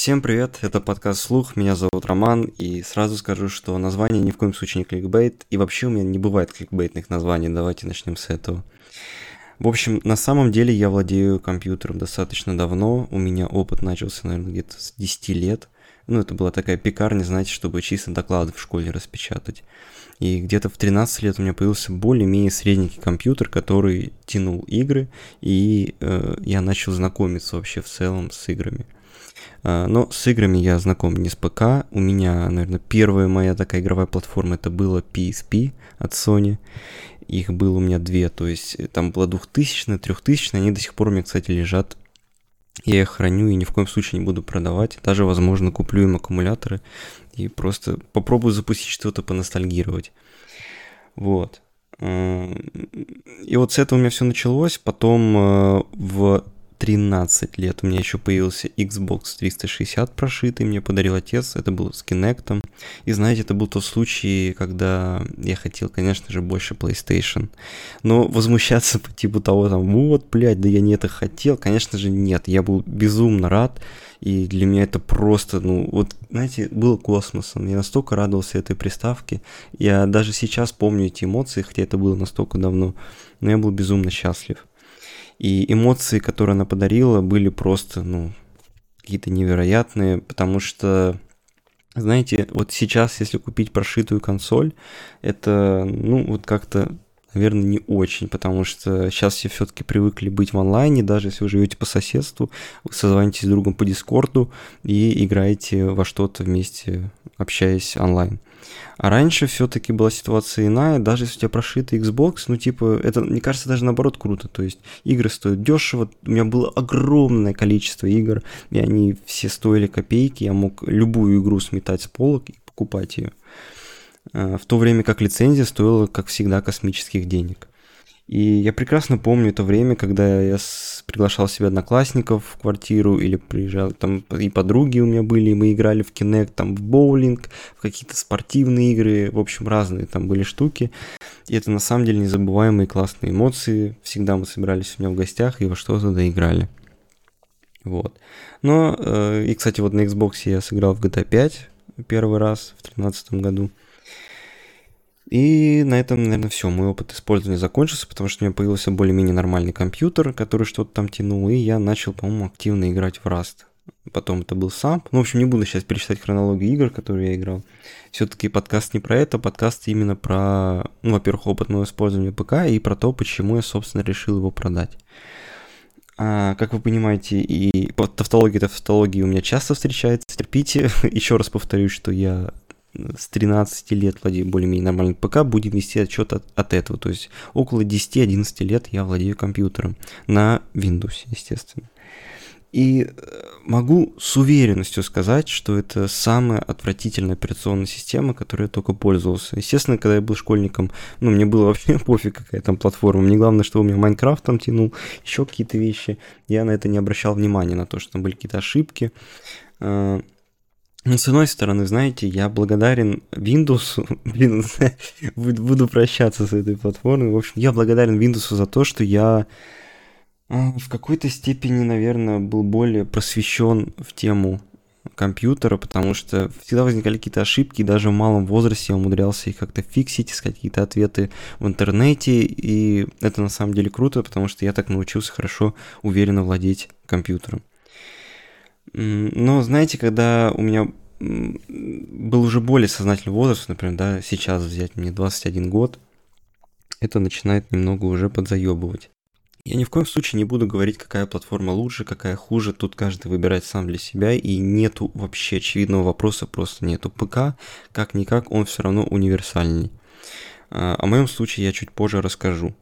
Всем привет, это подкаст «Слух», меня зовут Роман, и сразу скажу, что название ни в коем случае не кликбейт, и вообще у меня не бывает кликбейтных названий, давайте начнем с этого. В общем, на самом деле я владею компьютером достаточно давно, у меня опыт начался, наверное, где-то с 10 лет. Ну, это была такая пекарня, знаете, чтобы чисто доклады в школе распечатать. И где-то в 13 лет у меня появился более-менее средненький компьютер, который тянул игры, и э, я начал знакомиться вообще в целом с играми. А, но с играми я знаком не с ПК. У меня, наверное, первая моя такая игровая платформа это была PSP от Sony. Их было у меня две, то есть э, там была 2000 3000 они до сих пор у меня, кстати, лежат. Я их храню и ни в коем случае не буду продавать. Даже, возможно, куплю им аккумуляторы и просто попробую запустить что-то, поностальгировать. Вот. И вот с этого у меня все началось. Потом э, в 13 лет у меня еще появился Xbox 360 прошитый, мне подарил отец, это был с Kinect. И знаете, это был тот случай, когда я хотел, конечно же, больше PlayStation. Но возмущаться по типу того, там, вот, блядь, да я не это хотел, конечно же, нет. Я был безумно рад, и для меня это просто, ну, вот, знаете, было космосом. Я настолько радовался этой приставке. Я даже сейчас помню эти эмоции, хотя это было настолько давно, но я был безумно счастлив. И эмоции, которые она подарила, были просто, ну, какие-то невероятные, потому что, знаете, вот сейчас, если купить прошитую консоль, это, ну, вот как-то наверное, не очень, потому что сейчас все все-таки привыкли быть в онлайне, даже если вы живете по соседству, вы созвонитесь с другом по Дискорду и играете во что-то вместе, общаясь онлайн. А раньше все-таки была ситуация иная, даже если у тебя прошитый Xbox, ну типа, это, мне кажется, даже наоборот круто, то есть игры стоят дешево, у меня было огромное количество игр, и они все стоили копейки, я мог любую игру сметать с полок и покупать ее. А, в то время как лицензия стоила, как всегда, космических денег. И я прекрасно помню это время, когда я приглашал себе одноклассников в квартиру или приезжал, там и подруги у меня были, и мы играли в Kinect, там в боулинг, в какие-то спортивные игры, в общем, разные там были штуки. И это на самом деле незабываемые классные эмоции. Всегда мы собирались у меня в гостях и во что-то доиграли. Вот. Но, э, и, кстати, вот на Xbox я сыграл в GTA 5 первый раз в 2013 году. И на этом, наверное, все. Мой опыт использования закончился, потому что у меня появился более-менее нормальный компьютер, который что-то там тянул, и я начал, по-моему, активно играть в Rust. Потом это был сам. Ну, в общем, не буду сейчас перечислять хронологию игр, которые я играл. Все-таки подкаст не про это, подкаст именно про, ну, во-первых, опыт моего использования ПК и про то, почему я, собственно, решил его продать. А, как вы понимаете, и тавтология тавтологии у меня часто встречается. Терпите. Еще раз повторюсь, что я с 13 лет владею более-менее нормальным ПК, будем вести отчет от, от этого. То есть около 10-11 лет я владею компьютером на Windows, естественно. И э, могу с уверенностью сказать, что это самая отвратительная операционная система, которой я только пользовался. Естественно, когда я был школьником, ну, мне было вообще пофиг, какая там платформа. Мне главное, что у меня Майнкрафт там тянул, еще какие-то вещи. Я на это не обращал внимания, на то, что там были какие-то ошибки. Ну, с одной стороны, знаете, я благодарен Windows, блин, буду прощаться с этой платформой. В общем, я благодарен Windows за то, что я а, в какой-то степени, наверное, был более просвещен в тему компьютера, потому что всегда возникали какие-то ошибки, и даже в малом возрасте я умудрялся их как-то фиксить, искать какие-то ответы в интернете, и это на самом деле круто, потому что я так научился хорошо, уверенно владеть компьютером. Но знаете, когда у меня был уже более сознательный возраст, например, да, сейчас взять мне 21 год, это начинает немного уже подзаебывать. Я ни в коем случае не буду говорить, какая платформа лучше, какая хуже, тут каждый выбирает сам для себя, и нету вообще очевидного вопроса, просто нету. ПК, как-никак, он все равно универсальный. А, о моем случае я чуть позже расскажу.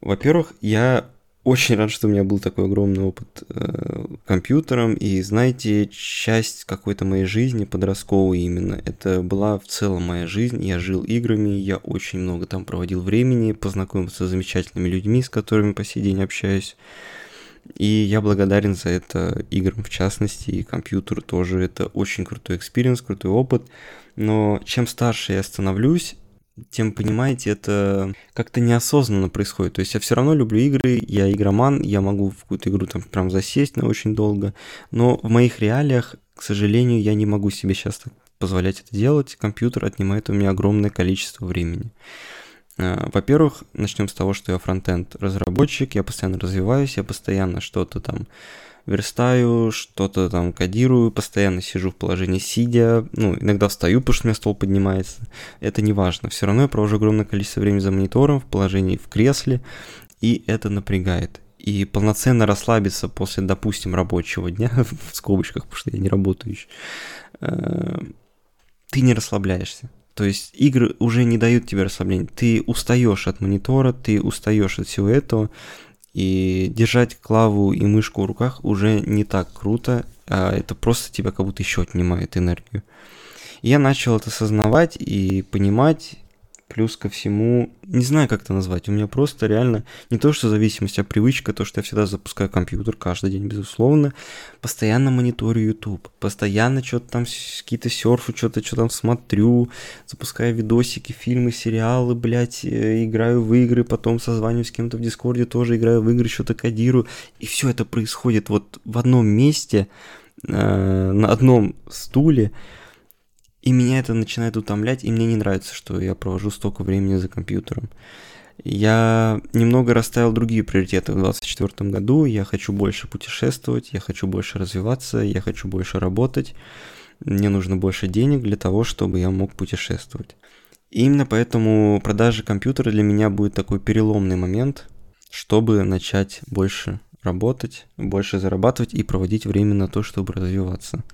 Во-первых, я очень рад, что у меня был такой огромный опыт э, компьютером, и знаете, часть какой-то моей жизни, подростковой именно, это была в целом моя жизнь, я жил играми, я очень много там проводил времени, познакомился с замечательными людьми, с которыми по сей день общаюсь, и я благодарен за это играм в частности, и компьютеру тоже, это очень крутой experience, крутой опыт, но чем старше я становлюсь, тем, понимаете, это как-то неосознанно происходит. То есть я все равно люблю игры, я игроман, я могу в какую-то игру там прям засесть на очень долго, но в моих реалиях, к сожалению, я не могу себе сейчас так позволять это делать. Компьютер отнимает у меня огромное количество времени. А, во-первых, начнем с того, что я фронтенд разработчик, я постоянно развиваюсь, я постоянно что-то там верстаю, что-то там кодирую, постоянно сижу в положении сидя, ну, иногда встаю, потому что у меня стол поднимается, это не важно. Все равно я провожу огромное количество времени за монитором, в положении в кресле, и это напрягает. И полноценно расслабиться после, допустим, рабочего дня, в скобочках, потому что я не работаю еще, э, ты не расслабляешься. То есть игры уже не дают тебе расслабления. Ты устаешь от монитора, ты устаешь от всего этого, и держать клаву и мышку в руках уже не так круто, а это просто тебя как будто еще отнимает энергию. я начал это осознавать и понимать, Плюс ко всему, не знаю, как это назвать, у меня просто реально не то, что зависимость, а привычка, то, что я всегда запускаю компьютер каждый день, безусловно, постоянно мониторю YouTube, постоянно что-то там, какие-то серфы, что-то что там смотрю, запускаю видосики, фильмы, сериалы, блядь, э, играю в игры, потом созваниваюсь с кем-то в Дискорде, тоже играю в игры, что-то кодирую, и все это происходит вот в одном месте, э, на одном стуле, и меня это начинает утомлять, и мне не нравится, что я провожу столько времени за компьютером. Я немного расставил другие приоритеты в 2024 году. Я хочу больше путешествовать, я хочу больше развиваться, я хочу больше работать. Мне нужно больше денег для того, чтобы я мог путешествовать. И именно поэтому продажа компьютера для меня будет такой переломный момент, чтобы начать больше работать, больше зарабатывать и проводить время на то, чтобы развиваться.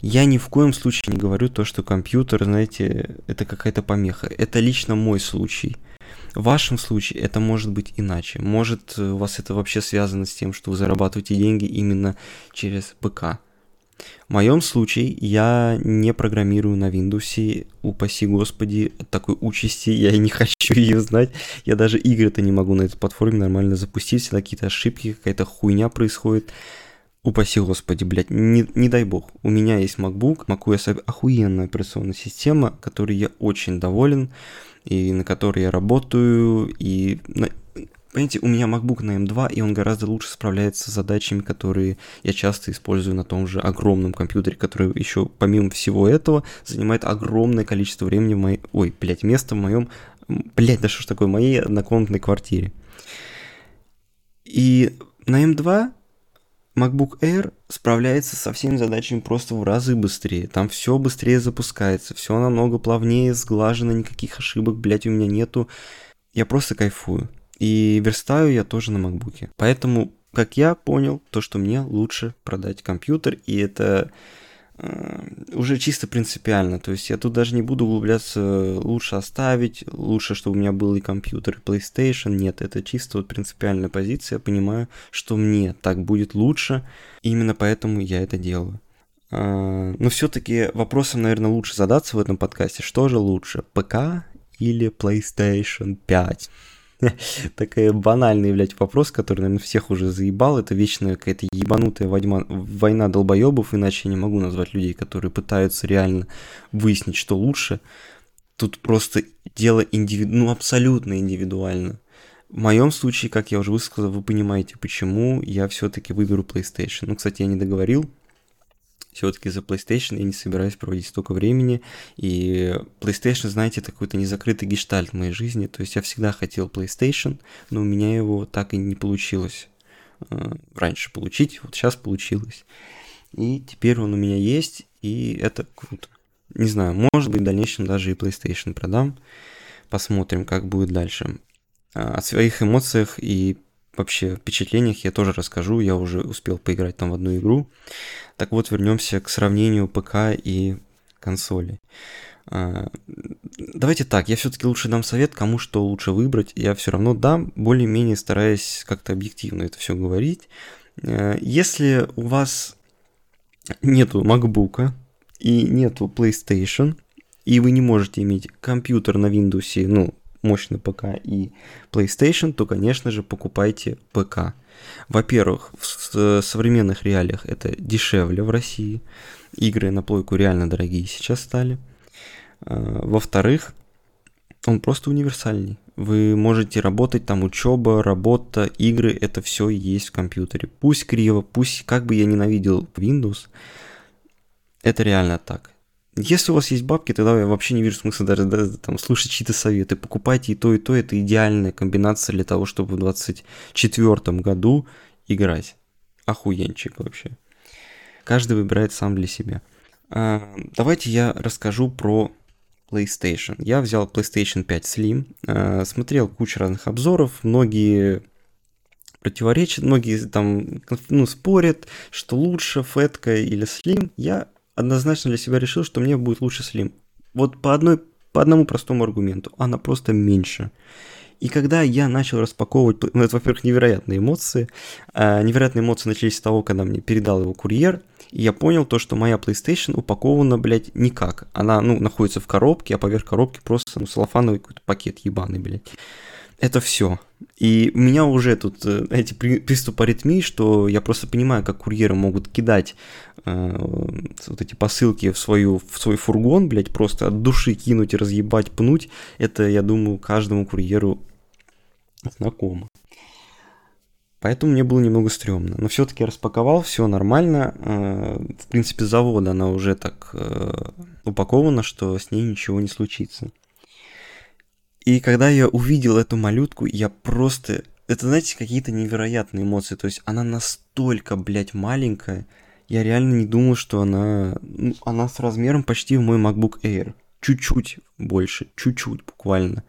Я ни в коем случае не говорю то, что компьютер, знаете, это какая-то помеха. Это лично мой случай. В вашем случае это может быть иначе. Может, у вас это вообще связано с тем, что вы зарабатываете деньги именно через ПК. В моем случае я не программирую на Windows, упаси господи, такой участи я и не хочу ее знать. Я даже игры-то не могу на этой платформе нормально запустить, всегда какие-то ошибки, какая-то хуйня происходит. Упаси господи, блядь, не, не дай бог. У меня есть MacBook, macOS охуенная операционная система, которой я очень доволен, и на которой я работаю, и Понимаете, у меня MacBook на M2, и он гораздо лучше справляется с задачами, которые я часто использую на том же огромном компьютере, который еще, помимо всего этого, занимает огромное количество времени в моей... Ой, блядь, место в моем... Блядь, да что ж такое, в моей однокомнатной квартире. И на M2 MacBook Air справляется со всеми задачами просто в разы быстрее. Там все быстрее запускается, все намного плавнее, сглажено, никаких ошибок, блядь, у меня нету. Я просто кайфую. И верстаю я тоже на макбуке. Поэтому, как я понял, то, что мне лучше продать компьютер, и это э, уже чисто принципиально. То есть я тут даже не буду углубляться, лучше оставить, лучше, чтобы у меня был и компьютер, и PlayStation. Нет, это чисто вот принципиальная позиция. Я понимаю, что мне так будет лучше, и именно поэтому я это делаю. Э, но все-таки вопросом, наверное, лучше задаться в этом подкасте. Что же лучше, ПК или PlayStation 5? такая банальный, блядь, вопрос, который, наверное, всех уже заебал. Это вечная какая-то ебанутая война, война долбоебов, иначе я не могу назвать людей, которые пытаются реально выяснить, что лучше. Тут просто дело индиви... ну, абсолютно индивидуально. В моем случае, как я уже высказал, вы понимаете, почему я все-таки выберу PlayStation. Ну, кстати, я не договорил все-таки за PlayStation я не собираюсь проводить столько времени. И PlayStation, знаете, это какой-то незакрытый гештальт в моей жизни. То есть я всегда хотел PlayStation, но у меня его так и не получилось э, раньше получить. Вот сейчас получилось. И теперь он у меня есть, и это круто. Не знаю, может быть, в дальнейшем даже и PlayStation продам. Посмотрим, как будет дальше. А, о своих эмоциях и вообще впечатлениях я тоже расскажу. Я уже успел поиграть там в одну игру. Так вот, вернемся к сравнению ПК и консоли. А, давайте так, я все-таки лучше дам совет, кому что лучше выбрать. Я все равно дам, более-менее стараясь как-то объективно это все говорить. А, если у вас нету MacBook и нету PlayStation, и вы не можете иметь компьютер на Windows, ну, мощный ПК и PlayStation, то, конечно же, покупайте ПК. Во-первых, в современных реалиях это дешевле в России. Игры на плойку реально дорогие сейчас стали. А, во-вторых, он просто универсальный. Вы можете работать, там учеба, работа, игры, это все есть в компьютере. Пусть криво, пусть как бы я ненавидел Windows, это реально так. Если у вас есть бабки, тогда я вообще не вижу смысла даже да, там, слушать чьи-то советы. Покупайте и то, и то. Это идеальная комбинация для того, чтобы в 2024 году играть. Охуенчик вообще. Каждый выбирает сам для себя. А, давайте я расскажу про PlayStation. Я взял PlayStation 5 Slim, а, смотрел кучу разных обзоров, многие противоречат, многие там ну, спорят, что лучше фетка или Slim. Я однозначно для себя решил, что мне будет лучше Slim. Вот по, одной, по одному простому аргументу. Она просто меньше. И когда я начал распаковывать, ну, это, во-первых, невероятные эмоции. А, невероятные эмоции начались с того, когда мне передал его курьер, и я понял то, что моя PlayStation упакована, блядь, никак. Она, ну, находится в коробке, а поверх коробки просто, ну, салофановый какой-то пакет ебаный, блядь. Это все. И у меня уже тут э, эти приступы аритмии, что я просто понимаю, как курьеры могут кидать э, вот эти посылки в, свою, в свой фургон, блядь, просто от души кинуть, разъебать, пнуть. Это, я думаю, каждому курьеру знакомо. Поэтому мне было немного стрёмно. Но все-таки распаковал, все нормально. Э, в принципе, завода она уже так э, упакована, что с ней ничего не случится. И когда я увидел эту малютку, я просто... Это, знаете, какие-то невероятные эмоции. То есть она настолько, блядь, маленькая. Я реально не думал, что она... Ну, она с размером почти в мой MacBook Air. Чуть-чуть больше, чуть-чуть буквально.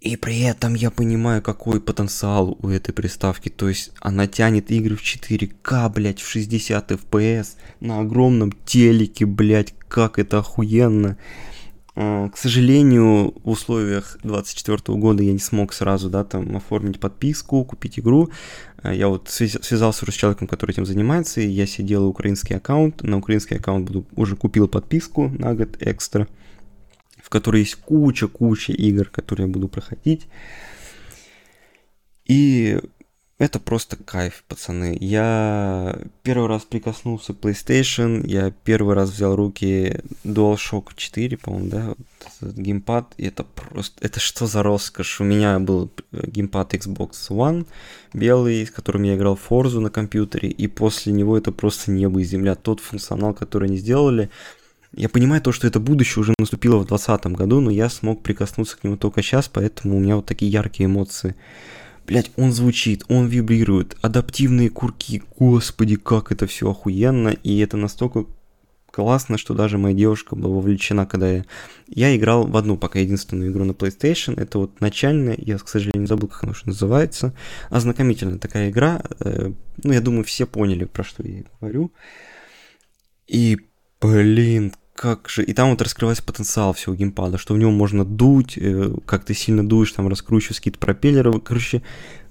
И при этом я понимаю, какой потенциал у этой приставки. То есть она тянет игры в 4К, блядь, в 60 FPS на огромном телеке, блядь, как это охуенно. А, к сожалению, в условиях 24 года я не смог сразу, да, там, оформить подписку, купить игру. А, я вот связался с человеком, который этим занимается, и я сидел украинский аккаунт. На украинский аккаунт буду, уже купил подписку на год экстра в которой есть куча-куча игр, которые я буду проходить. И это просто кайф, пацаны. Я первый раз прикоснулся к PlayStation, я первый раз взял руки DualShock 4, по-моему, да, вот этот геймпад, и это просто, это что за роскошь? У меня был геймпад Xbox One белый, с которым я играл Forza на компьютере, и после него это просто небо и земля. Тот функционал, который они сделали, я понимаю то, что это будущее уже наступило в 2020 году, но я смог прикоснуться к нему только сейчас, поэтому у меня вот такие яркие эмоции. Блять, он звучит, он вибрирует, адаптивные курки, господи, как это все охуенно, и это настолько классно, что даже моя девушка была вовлечена, когда я... Я играл в одну пока единственную игру на PlayStation, это вот начальная, я, к сожалению, забыл, как она уже называется, ознакомительная такая игра, э, ну, я думаю, все поняли, про что я говорю. И, блин, как же... И там вот раскрывается потенциал всего геймпада, что в нем можно дуть, э, как ты сильно дуешь, там раскручивать какие-то пропеллеры. Короче,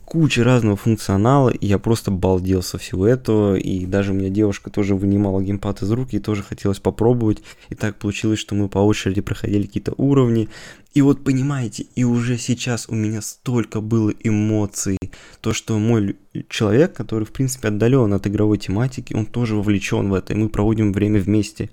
куча разного функционала, и я просто балдел со всего этого, и даже у меня девушка тоже вынимала геймпад из рук, и тоже хотелось попробовать, и так получилось, что мы по очереди проходили какие-то уровни, и вот понимаете, и уже сейчас у меня столько было эмоций, то, что мой человек, который в принципе отдален от игровой тематики, он тоже вовлечен в это, и мы проводим время вместе.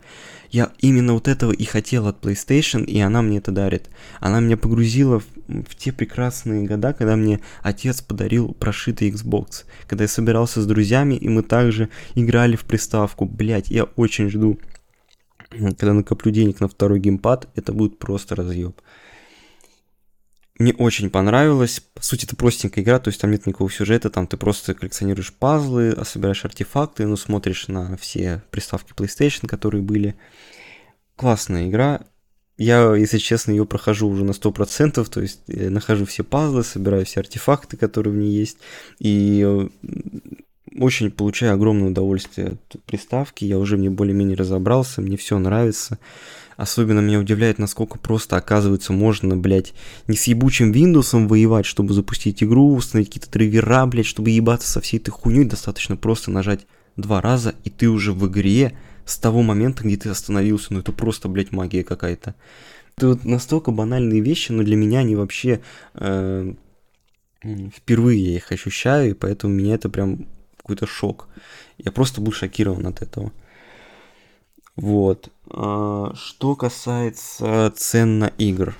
Я именно вот этого и хотел от PlayStation, и она мне это дарит. Она меня погрузила в, в те прекрасные года, когда мне отец подарил прошитый Xbox. Когда я собирался с друзьями, и мы также играли в приставку. Блять, я очень жду, когда накоплю денег на второй геймпад, это будет просто разъеб. Мне очень понравилось. По сути, это простенькая игра, то есть там нет никакого сюжета, там ты просто коллекционируешь пазлы, собираешь артефакты, ну, смотришь на все приставки PlayStation, которые были. Классная игра. Я, если честно, ее прохожу уже на 100%, то есть я нахожу все пазлы, собираю все артефакты, которые в ней есть, и э, очень получаю огромное удовольствие от приставки, я уже мне более-менее разобрался, мне все нравится. Особенно меня удивляет, насколько просто, оказывается, можно, блядь, не с ебучим Windows воевать, чтобы запустить игру, установить какие-то драйвера, блядь, чтобы ебаться со всей этой хуйней, достаточно просто нажать два раза, и ты уже в игре с того момента, где ты остановился. Ну это просто, блядь, магия какая-то. Это вот настолько банальные вещи, но для меня они вообще... Э, впервые я их ощущаю, и поэтому меня это прям какой-то шок. Я просто был шокирован от этого. Вот. А, что касается цен на игр.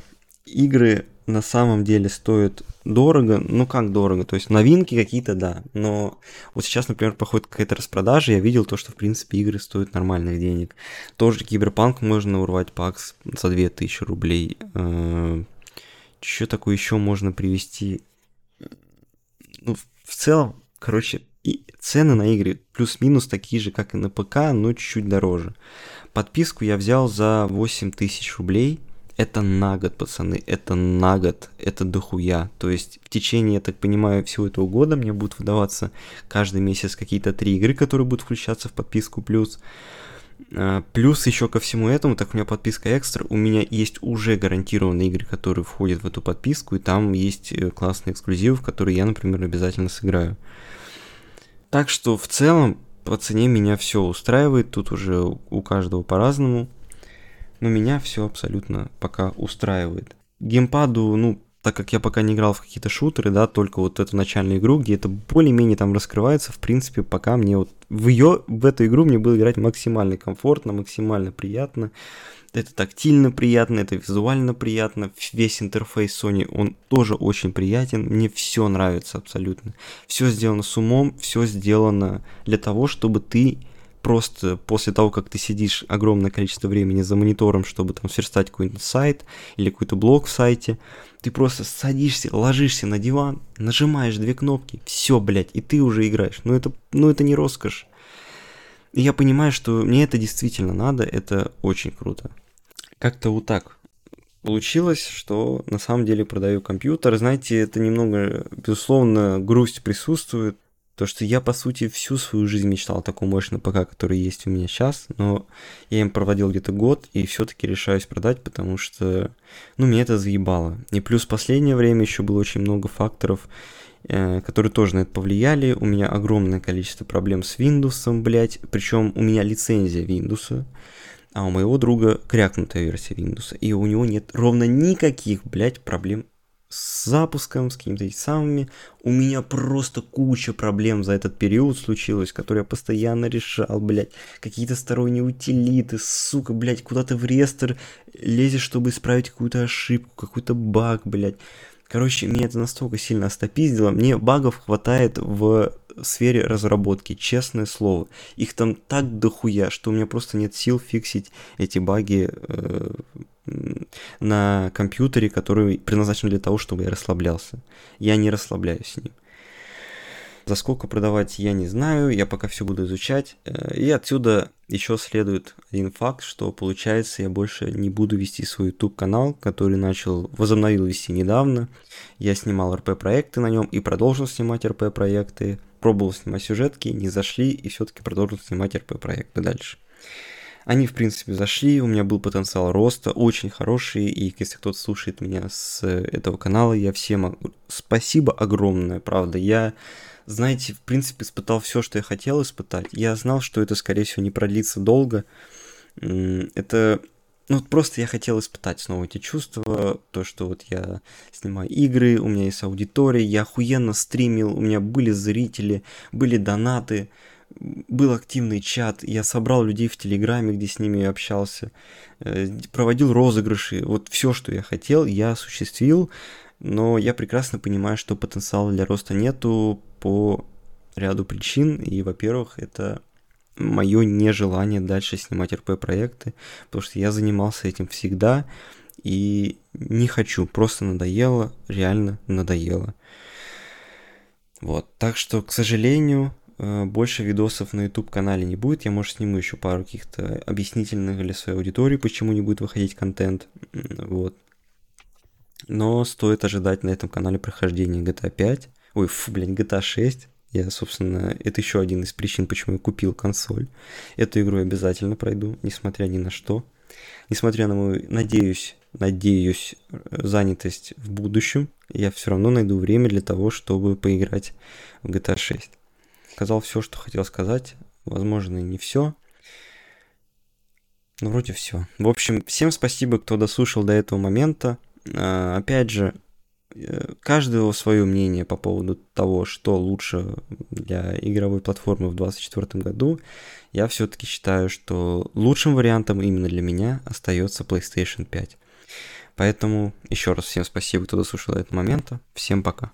игры на самом деле стоят дорого, ну как дорого, то есть новинки какие-то, да, но вот сейчас, например, проходит какая-то распродажа, я видел то, что, в принципе, игры стоят нормальных денег. Тоже Киберпанк можно урвать пакс за 2000 рублей. Э, Что такое еще можно привести? Ну, в целом, короче, и цены на игры плюс-минус такие же, как и на ПК, но чуть-чуть дороже. Подписку я взял за 8000 рублей – это на год, пацаны, это на год, это дохуя. То есть в течение, я так понимаю, всего этого года мне будут выдаваться каждый месяц какие-то три игры, которые будут включаться в подписку плюс. А, плюс еще ко всему этому, так у меня подписка экстра, у меня есть уже гарантированные игры, которые входят в эту подписку, и там есть э, классные эксклюзивы, в которые я, например, обязательно сыграю. Так что в целом по цене меня все устраивает, тут уже у каждого по-разному но меня все абсолютно пока устраивает. Геймпаду, ну, так как я пока не играл в какие-то шутеры, да, только вот эту начальную игру, где это более-менее там раскрывается, в принципе, пока мне вот в ее, в эту игру мне было играть максимально комфортно, максимально приятно. Это тактильно приятно, это визуально приятно, весь интерфейс Sony, он тоже очень приятен, мне все нравится абсолютно. Все сделано с умом, все сделано для того, чтобы ты просто после того, как ты сидишь огромное количество времени за монитором, чтобы там сверстать какой-нибудь сайт или какой-то блог в сайте, ты просто садишься, ложишься на диван, нажимаешь две кнопки, все, блядь, и ты уже играешь. Ну это, ну это не роскошь. И я понимаю, что мне это действительно надо, это очень круто. Как-то вот так получилось, что на самом деле продаю компьютер. Знаете, это немного, безусловно, грусть присутствует, то, что я, по сути, всю свою жизнь мечтал о таком мощном ПК, который есть у меня сейчас, но я им проводил где-то год и все-таки решаюсь продать, потому что, ну, мне это заебало. И плюс в последнее время еще было очень много факторов, которые тоже на это повлияли. У меня огромное количество проблем с Windows, блядь, причем у меня лицензия Windows, а у моего друга крякнутая версия Windows, и у него нет ровно никаких, блядь, проблем с запуском, с какими-то самыми. У меня просто куча проблем за этот период случилось, которые я постоянно решал, блядь. Какие-то сторонние утилиты, сука, блядь, куда ты в реестр лезешь, чтобы исправить какую-то ошибку, какой-то баг, блядь. Короче, меня это настолько сильно остопиздило. Мне багов хватает в сфере разработки, честное слово. Их там так дохуя, что у меня просто нет сил фиксить эти баги э, на компьютере, который предназначен для того, чтобы я расслаблялся. Я не расслабляюсь с ним. За сколько продавать, я не знаю, я пока все буду изучать. Э, и отсюда еще следует один факт, что получается я больше не буду вести свой YouTube канал, который начал, возобновил вести недавно. Я снимал РП проекты на нем и продолжил снимать РП проекты. Пробовал снимать сюжетки, не зашли и все-таки продолжил снимать РП проекты дальше. Они, в принципе, зашли, у меня был потенциал роста, очень хороший, и если кто-то слушает меня с этого канала, я всем спасибо огромное, правда. Я, знаете, в принципе, испытал все, что я хотел испытать. Я знал, что это, скорее всего, не продлится долго. Это ну, просто я хотел испытать снова эти чувства, то, что вот я снимаю игры, у меня есть аудитория, я охуенно стримил, у меня были зрители, были донаты, был активный чат, я собрал людей в Телеграме, где с ними общался, э, проводил розыгрыши, вот все, что я хотел, я осуществил, но я прекрасно понимаю, что потенциала для роста нету по ряду причин, и, во-первых, это мое нежелание дальше снимать РП-проекты, потому что я занимался этим всегда, и не хочу, просто надоело, реально надоело. Вот, так что, к сожалению, Э, больше видосов на YouTube канале не будет. Я, может, сниму еще пару каких-то объяснительных для своей аудитории, почему не будет выходить контент. Вот. Но стоит ожидать на этом канале прохождения GTA 5. Ой, фу, блин, GTA 6. Я, собственно, это еще один из причин, почему я купил консоль. Эту игру я обязательно пройду, несмотря ни на что. Несмотря на мою, надеюсь, надеюсь, занятость в будущем, я все равно найду время для того, чтобы поиграть в GTA 6 сказал все, что хотел сказать. Возможно, и не все. Но вроде все. В общем, всем спасибо, кто дослушал до этого момента. А, опять же, э, каждого свое мнение по поводу того, что лучше для игровой платформы в 2024 году. Я все-таки считаю, что лучшим вариантом именно для меня остается PlayStation 5. Поэтому еще раз всем спасибо, кто дослушал до этого момента. Всем пока.